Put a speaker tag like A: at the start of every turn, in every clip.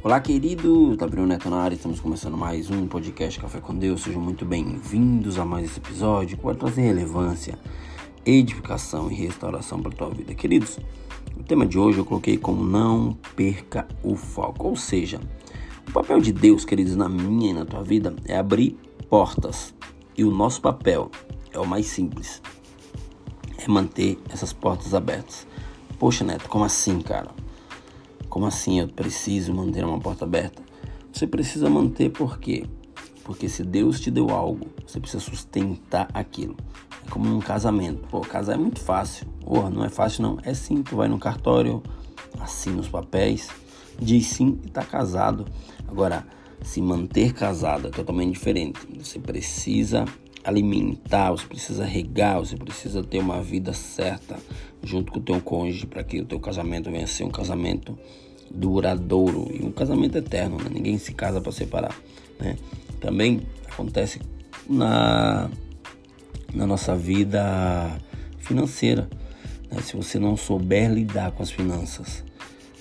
A: Olá, querido! Gabriel Neto na área, estamos começando mais um podcast Café com Deus. Sejam muito bem-vindos a mais esse episódio que vai trazer relevância, edificação e restauração para a tua vida. Queridos, o tema de hoje eu coloquei como não perca o foco, ou seja, o papel de Deus, queridos, na minha e na tua vida é abrir portas e o nosso papel é o mais simples, é manter essas portas abertas. Poxa, Neto, como assim, cara? Como assim eu preciso manter uma porta aberta? Você precisa manter por quê? Porque se Deus te deu algo, você precisa sustentar aquilo. É como um casamento. Pô, casar é muito fácil. Porra, não é fácil não. É sim, tu vai no cartório, assina os papéis, diz sim e tá casado. Agora, se manter casado é totalmente diferente. Você precisa alimentar, você precisa regar, você precisa ter uma vida certa junto com o teu cônjuge para que o teu casamento venha a ser um casamento duradouro e um casamento eterno, né? Ninguém se casa para separar, né? Também acontece na na nossa vida financeira, né? Se você não souber lidar com as finanças,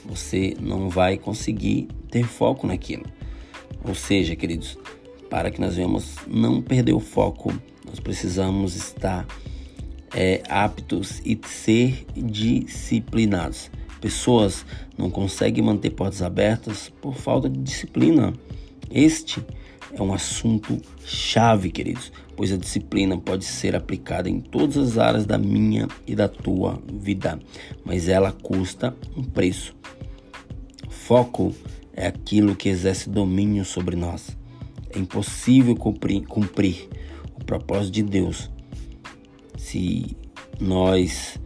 A: você não vai conseguir ter foco naquilo. Ou seja, queridos, para que nós venhamos não perder o foco, nós precisamos estar é, aptos e ser disciplinados. Pessoas não conseguem manter portas abertas por falta de disciplina. Este é um assunto chave, queridos, pois a disciplina pode ser aplicada em todas as áreas da minha e da tua vida, mas ela custa um preço. Foco é aquilo que exerce domínio sobre nós. É impossível cumprir, cumprir o propósito de Deus se nós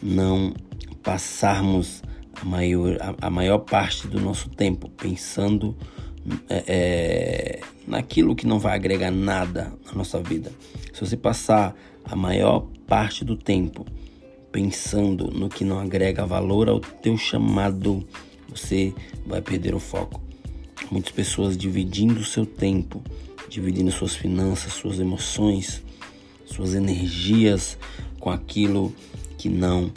A: não passarmos a maior, a, a maior parte do nosso tempo pensando é, é, naquilo que não vai agregar nada na nossa vida. Se você passar a maior parte do tempo pensando no que não agrega valor ao teu chamado, você vai perder o foco. Muitas pessoas dividindo seu tempo, dividindo suas finanças, suas emoções, suas energias com aquilo que não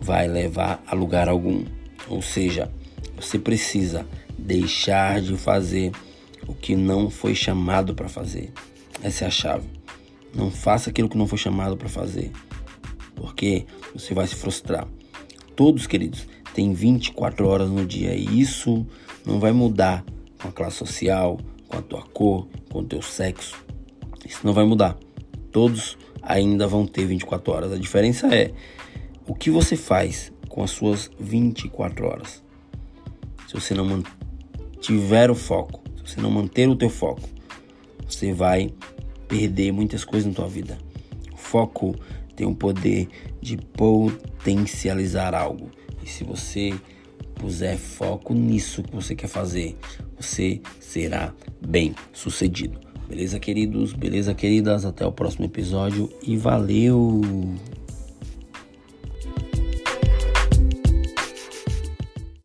A: vai levar a lugar algum. Ou seja, você precisa deixar de fazer o que não foi chamado para fazer. Essa é a chave. Não faça aquilo que não foi chamado para fazer, porque você vai se frustrar. Todos, queridos, têm 24 horas no dia e isso não vai mudar com a classe social, com a tua cor, com o teu sexo. Isso não vai mudar. Todos ainda vão ter 24 horas. A diferença é o que você faz com as suas 24 horas. Se você não tiver o foco, se você não manter o teu foco, você vai perder muitas coisas na tua vida. O foco tem o poder de potencializar algo. E se você puser foco nisso que você quer fazer, você será bem sucedido. Beleza, queridos? Beleza, queridas? Até o próximo episódio e valeu!